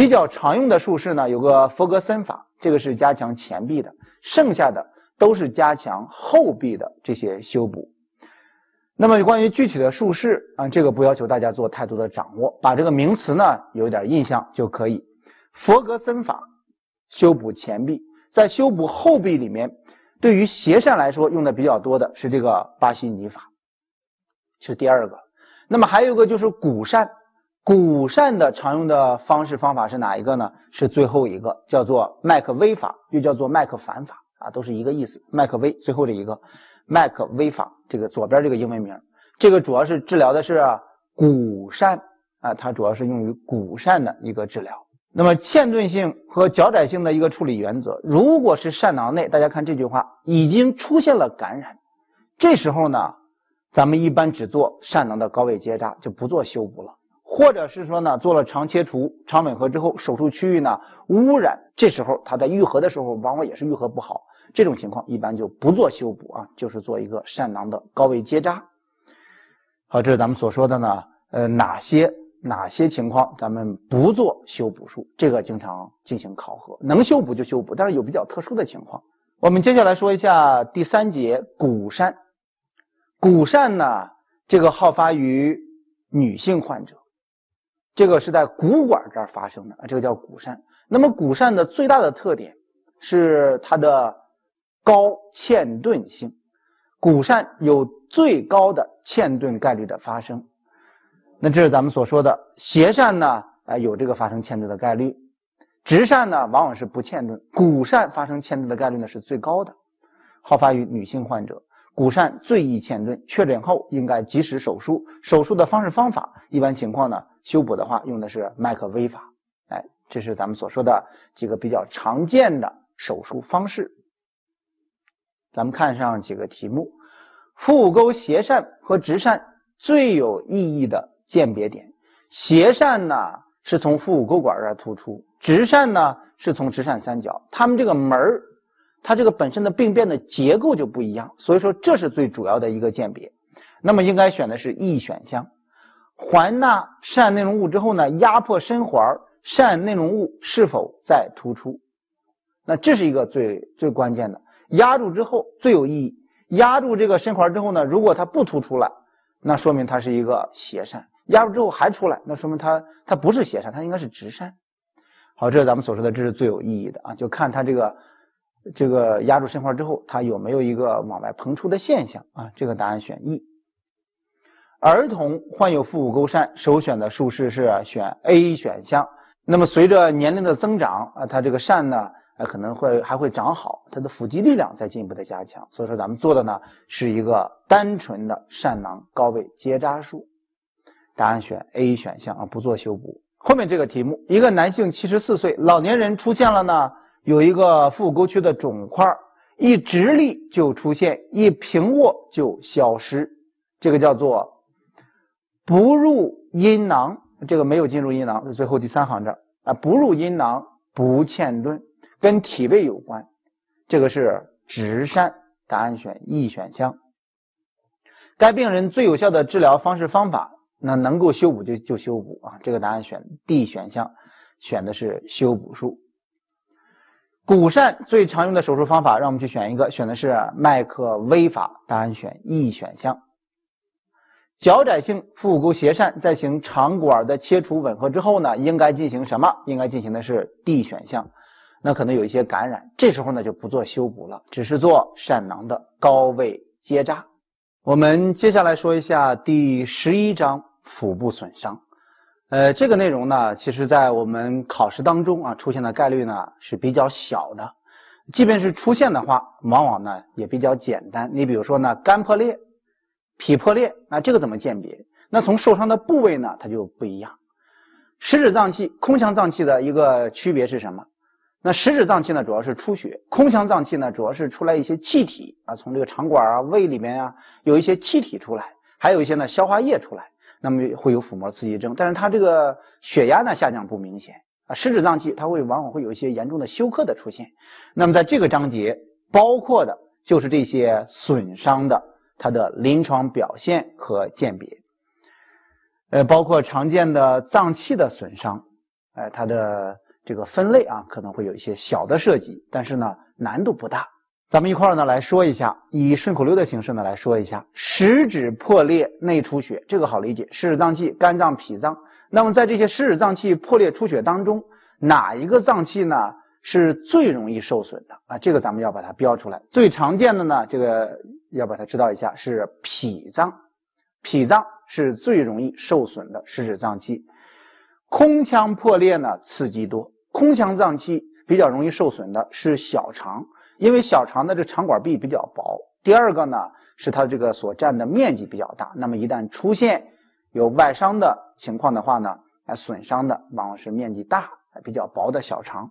比较常用的术式呢，有个佛格森法，这个是加强前臂的，剩下的都是加强后臂的这些修补。那么关于具体的术式啊，这个不要求大家做太多的掌握，把这个名词呢有点印象就可以。佛格森法修补前臂，在修补后臂里面，对于斜扇来说用的比较多的是这个巴西尼法，是第二个。那么还有一个就是骨扇，鼓扇的常用的方式方法是哪一个呢？是最后一个，叫做麦克威法，又叫做麦克反法啊，都是一个意思。麦克威最后这一个。麦克威法，这个左边这个英文名，这个主要是治疗的是骨疝啊，它主要是用于骨疝的一个治疗。那么嵌顿性和脚窄性的一个处理原则，如果是疝囊内，大家看这句话已经出现了感染，这时候呢，咱们一般只做疝囊的高位结扎，就不做修补了。或者是说呢，做了肠切除、肠吻合之后，手术区域呢污染，这时候它在愈合的时候，往往也是愈合不好。这种情况一般就不做修补啊，就是做一个疝囊的高位结扎。好，这是咱们所说的呢，呃，哪些哪些情况咱们不做修补术？这个经常进行考核，能修补就修补，但是有比较特殊的情况。我们接下来说一下第三节骨疝。骨疝呢，这个好发于女性患者，这个是在骨管这儿发生的啊，这个叫骨疝。那么骨疝的最大的特点是它的。高嵌顿性，骨疝有最高的嵌顿概率的发生。那这是咱们所说的斜疝呢？啊，有这个发生嵌顿的概率。直疝呢，往往是不嵌顿。骨疝发生嵌顿的概率呢是最高的，好发于女性患者。骨疝最易嵌顿，确诊后应该及时手术。手术的方式方法，一般情况呢，修补的话用的是麦克威法。哎，这是咱们所说的几个比较常见的手术方式。咱们看上几个题目：腹股沟斜疝和直疝最有意义的鉴别点。斜疝呢是从腹股沟管这儿突出，直疝呢是从直疝三角。它们这个门儿，它这个本身的病变的结构就不一样，所以说这是最主要的一个鉴别。那么应该选的是 E 选项。环纳疝内容物之后呢，压迫深环，疝内容物是否在突出？那这是一个最最关键的。压住之后最有意义。压住这个深环之后呢，如果它不突出来，那说明它是一个斜疝；压住之后还出来，那说明它它不是斜疝，它应该是直疝。好，这是咱们所说的，这是最有意义的啊，就看它这个这个压住深块之后，它有没有一个往外膨出的现象啊？这个答案选 E。儿童患有腹股沟疝，首选的术式是选 A 选项。那么随着年龄的增长啊，它这个疝呢？那可能会还会长好，它的腹肌力量在进一步的加强，所以说咱们做的呢是一个单纯的疝囊高位结扎术，答案选 A 选项啊，不做修补。后面这个题目，一个男性七十四岁老年人出现了呢，有一个腹股沟区的肿块，一直立就出现，一平卧就消失，这个叫做不入阴囊，这个没有进入阴囊，是最后第三行这儿啊，不入阴囊不嵌顿。跟体位有关，这个是直疝，答案选 E 选项。该病人最有效的治疗方式方法，那能够修补就就修补啊，这个答案选 D 选项，选的是修补术。骨疝最常用的手术方法，让我们去选一个，选的是麦克威法，答案选 E 选项。脚窄性腹股沟斜疝在行肠管的切除吻合之后呢，应该进行什么？应该进行的是 D 选项。那可能有一些感染，这时候呢就不做修补了，只是做疝囊的高位结扎。我们接下来说一下第十一章腹部损伤。呃，这个内容呢，其实在我们考试当中啊出现的概率呢是比较小的，即便是出现的话，往往呢也比较简单。你比如说呢，肝破裂、脾破裂，那这个怎么鉴别？那从受伤的部位呢，它就不一样。食指脏器、空腔脏器的一个区别是什么？那食指脏器呢，主要是出血；空腔脏器呢，主要是出来一些气体啊，从这个肠管啊、胃里面啊，有一些气体出来，还有一些呢消化液出来，那么会有腹膜刺激症。但是它这个血压呢下降不明显啊。食指脏器它会往往会有一些严重的休克的出现。那么在这个章节包括的就是这些损伤的它的临床表现和鉴别，呃，包括常见的脏器的损伤。哎，它的这个分类啊，可能会有一些小的设计，但是呢，难度不大。咱们一块儿呢来说一下，以顺口溜的形式呢来说一下，食指破裂内出血，这个好理解，食指脏器、肝脏、脾脏。那么在这些食指脏器破裂出血当中，哪一个脏器呢是最容易受损的啊？这个咱们要把它标出来。最常见的呢，这个要把它知道一下，是脾脏，脾脏是最容易受损的食指脏器。空腔破裂呢刺激多，空腔脏器比较容易受损的是小肠。因为小肠的这肠管壁比较薄，第二个呢是它这个所占的面积比较大，那么一旦出现有外伤的情况的话呢，哎，损伤的往往是面积大、比较薄的小肠。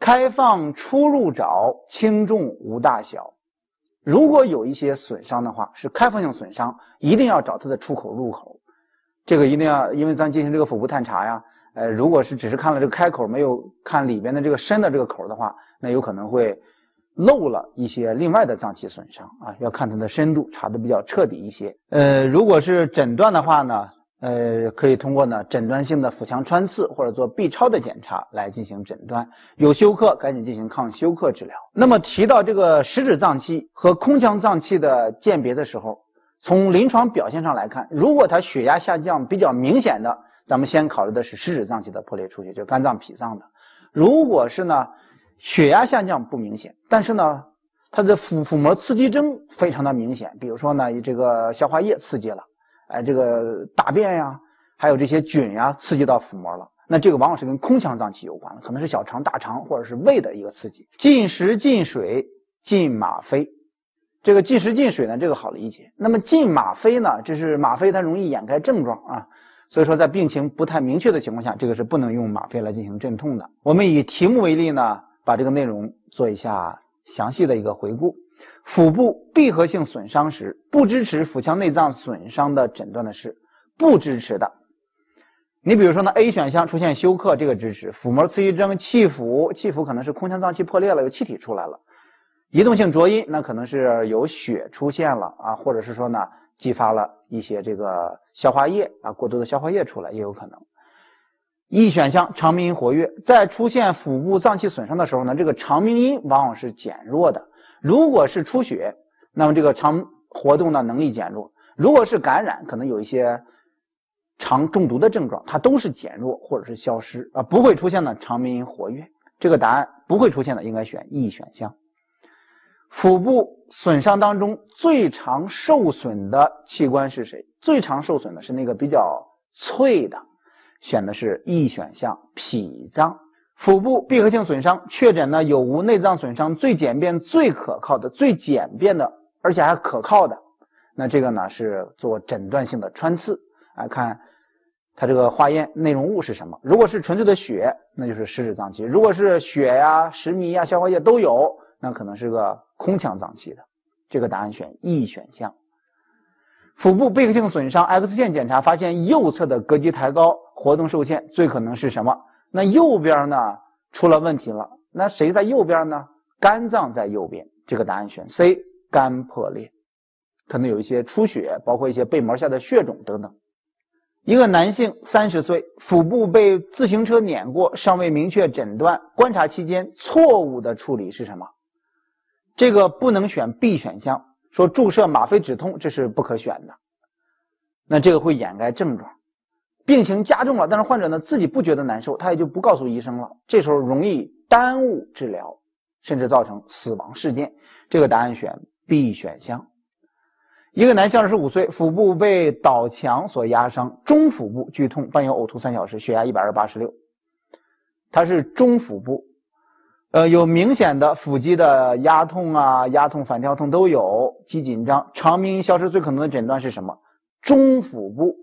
开放出入找，轻重无大小。如果有一些损伤的话，是开放性损伤，一定要找它的出口入口。这个一定要，因为咱进行这个腹部探查呀，呃，如果是只是看了这个开口，没有看里边的这个深的这个口的话，那有可能会。漏了一些另外的脏器损伤啊，要看它的深度，查的比较彻底一些。呃，如果是诊断的话呢，呃，可以通过呢诊断性的腹腔穿刺或者做 B 超的检查来进行诊断。有休克，赶紧进行抗休克治疗。那么提到这个食指脏器和空腔脏器的鉴别的时候，从临床表现上来看，如果它血压下降比较明显的，咱们先考虑的是食指脏器的破裂出血，就肝脏、脾脏的。如果是呢？血压下降不明显，但是呢，它的腹腹膜刺激征非常的明显。比如说呢，这个消化液刺激了，哎，这个大便呀，还有这些菌呀，刺激到腹膜了。那这个往往是跟空腔脏器有关的，可能是小肠、大肠或者是胃的一个刺激。进食、进水、进吗啡，这个进食、进水呢，这个好理解。那么进吗啡呢，这是吗啡它容易掩盖症状啊。所以说，在病情不太明确的情况下，这个是不能用吗啡来进行镇痛的。我们以题目为例呢。把这个内容做一下详细的一个回顾。腹部闭合性损伤时，不支持腹腔内脏损伤的诊断的是不支持的。你比如说呢，A 选项出现休克，这个支持；腹膜刺激征、气腹，气腹可能是空腔脏器破裂了，有气体出来了；移动性浊音，那可能是有血出现了啊，或者是说呢，激发了一些这个消化液啊，过多的消化液出来也有可能。E 选项肠鸣音活跃，在出现腹部脏器损伤的时候呢，这个肠鸣音往往是减弱的。如果是出血，那么这个肠活动的能力减弱；如果是感染，可能有一些肠中毒的症状，它都是减弱或者是消失啊，不会出现呢肠鸣音活跃。这个答案不会出现的，应该选 E 选项。腹部损伤当中最常受损的器官是谁？最常受损的是那个比较脆的。选的是 E 选项，脾脏腹部闭合性损伤确诊呢有无内脏损伤？最简便、最可靠的、最简便的，而且还可靠的，那这个呢是做诊断性的穿刺啊，看它这个化验内容物是什么。如果是纯粹的血，那就是食指脏器；如果是血呀、食糜呀、消化液都有，那可能是个空腔脏器的。这个答案选 E 选项。腹部闭合性损伤，X 线检查发现右侧的膈肌抬高。活动受限，最可能是什么？那右边呢出了问题了。那谁在右边呢？肝脏在右边。这个答案选 C，肝破裂，可能有一些出血，包括一些背膜下的血肿等等。一个男性三十岁，腹部被自行车碾过，尚未明确诊断。观察期间错误的处理是什么？这个不能选 B 选项，说注射吗啡止痛，这是不可选的。那这个会掩盖症状。病情加重了，但是患者呢自己不觉得难受，他也就不告诉医生了。这时候容易耽误治疗，甚至造成死亡事件。这个答案选 B 选项。一个男性二十五岁，腹部被倒墙所压伤，中腹部剧痛，伴有呕吐三小时，血压一百二八十六。他是中腹部，呃，有明显的腹肌的压痛啊，压痛、反跳痛都有，肌紧张，肠鸣音消失，最可能的诊断是什么？中腹部。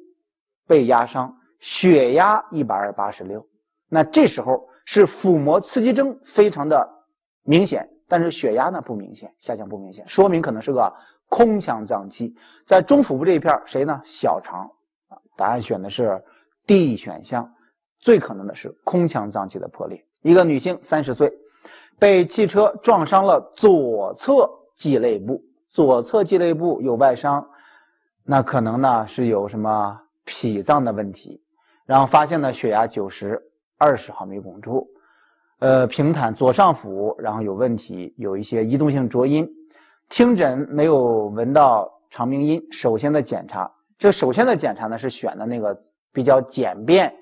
被压伤，血压一百二八十六，那这时候是腹膜刺激征非常的明显，但是血压呢不明显，下降不明显，说明可能是个空腔脏器，在中腹部这一片谁呢？小肠，答案选的是 D 选项，最可能的是空腔脏器的破裂。一个女性三十岁，被汽车撞伤了左侧肌肋部，左侧肌肋部有外伤，那可能呢是有什么？脾脏的问题，然后发现呢血压九十，二十毫米汞柱，呃，平坦左上腹，然后有问题，有一些移动性浊音，听诊没有闻到长鸣音。首先的检查，这首先的检查呢是选的那个比较简便、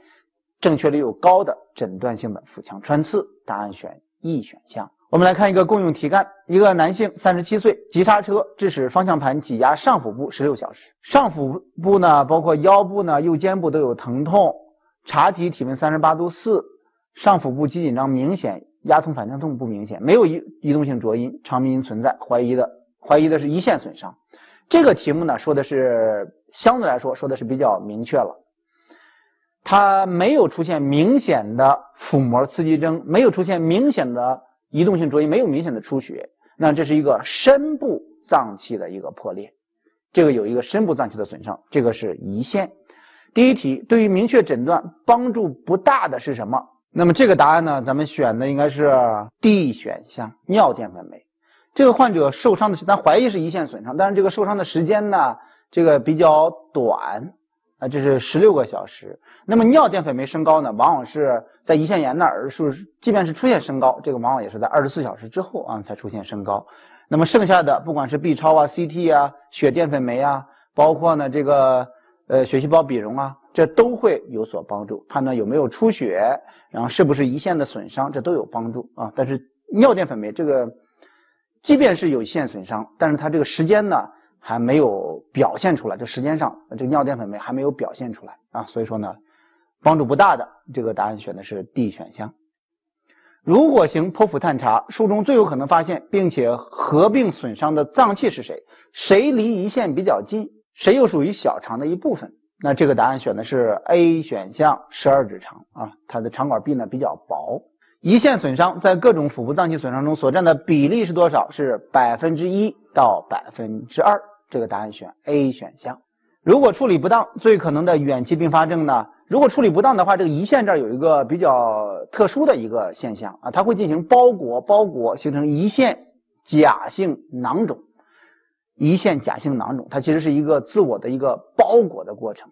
正确率又高的诊断性的腹腔穿刺，答案选 E 选项。我们来看一个共用题干：一个男性，三十七岁，急刹车，致使方向盘挤压上腹部十六小时。上腹部呢，包括腰部呢、右肩部都有疼痛。查体体温三十八度四，上腹部肌紧张明显，压痛反向痛不明显，没有移移动性浊音，肠鸣音存在，怀疑的怀疑的是胰腺损伤。这个题目呢，说的是相对来说说的是比较明确了。它没有出现明显的腹膜刺激征，没有出现明显的。移动性浊音没有明显的出血，那这是一个深部脏器的一个破裂，这个有一个深部脏器的损伤，这个是胰腺。第一题对于明确诊断帮助不大的是什么？那么这个答案呢？咱们选的应该是 D 选项，尿淀粉酶。这个患者受伤的是，咱怀疑是胰腺损伤，但是这个受伤的时间呢，这个比较短。啊，这是十六个小时。那么尿淀粉酶升高呢，往往是在胰腺炎那儿是，即便是出现升高，这个往往也是在二十四小时之后啊才出现升高。那么剩下的不管是 B 超啊、CT 啊、血淀粉酶啊，包括呢这个呃血细胞比容啊，这都会有所帮助，判断有没有出血，然后是不是胰腺的损伤，这都有帮助啊。但是尿淀粉酶这个，即便是有腺损伤，但是它这个时间呢？还没有表现出来，这时间上这个尿淀粉酶还没有表现出来啊，所以说呢，帮助不大的。这个答案选的是 D 选项。如果行剖腹探查，术中最有可能发现并且合并损伤的脏器是谁？谁离胰腺比较近？谁又属于小肠的一部分？那这个答案选的是 A 选项，十二指肠啊，它的肠管壁呢比较薄。胰腺损伤在各种腹部脏器损伤中所占的比例是多少？是百分之一到百分之二。这个答案选 A 选项。如果处理不当，最可能的远期并发症呢？如果处理不当的话，这个胰腺这儿有一个比较特殊的一个现象啊，它会进行包裹，包裹形成胰腺假性囊肿。胰腺假性囊肿，它其实是一个自我的一个包裹的过程，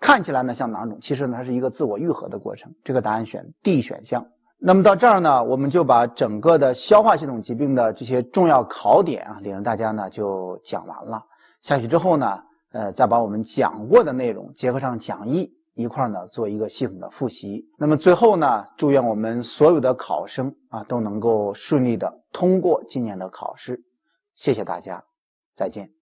看起来呢像囊肿，其实呢它是一个自我愈合的过程。这个答案选 D 选项。那么到这儿呢，我们就把整个的消化系统疾病的这些重要考点啊，领着大家呢就讲完了。下去之后呢，呃，再把我们讲过的内容结合上讲义一块儿呢做一个系统的复习。那么最后呢，祝愿我们所有的考生啊都能够顺利的通过今年的考试。谢谢大家，再见。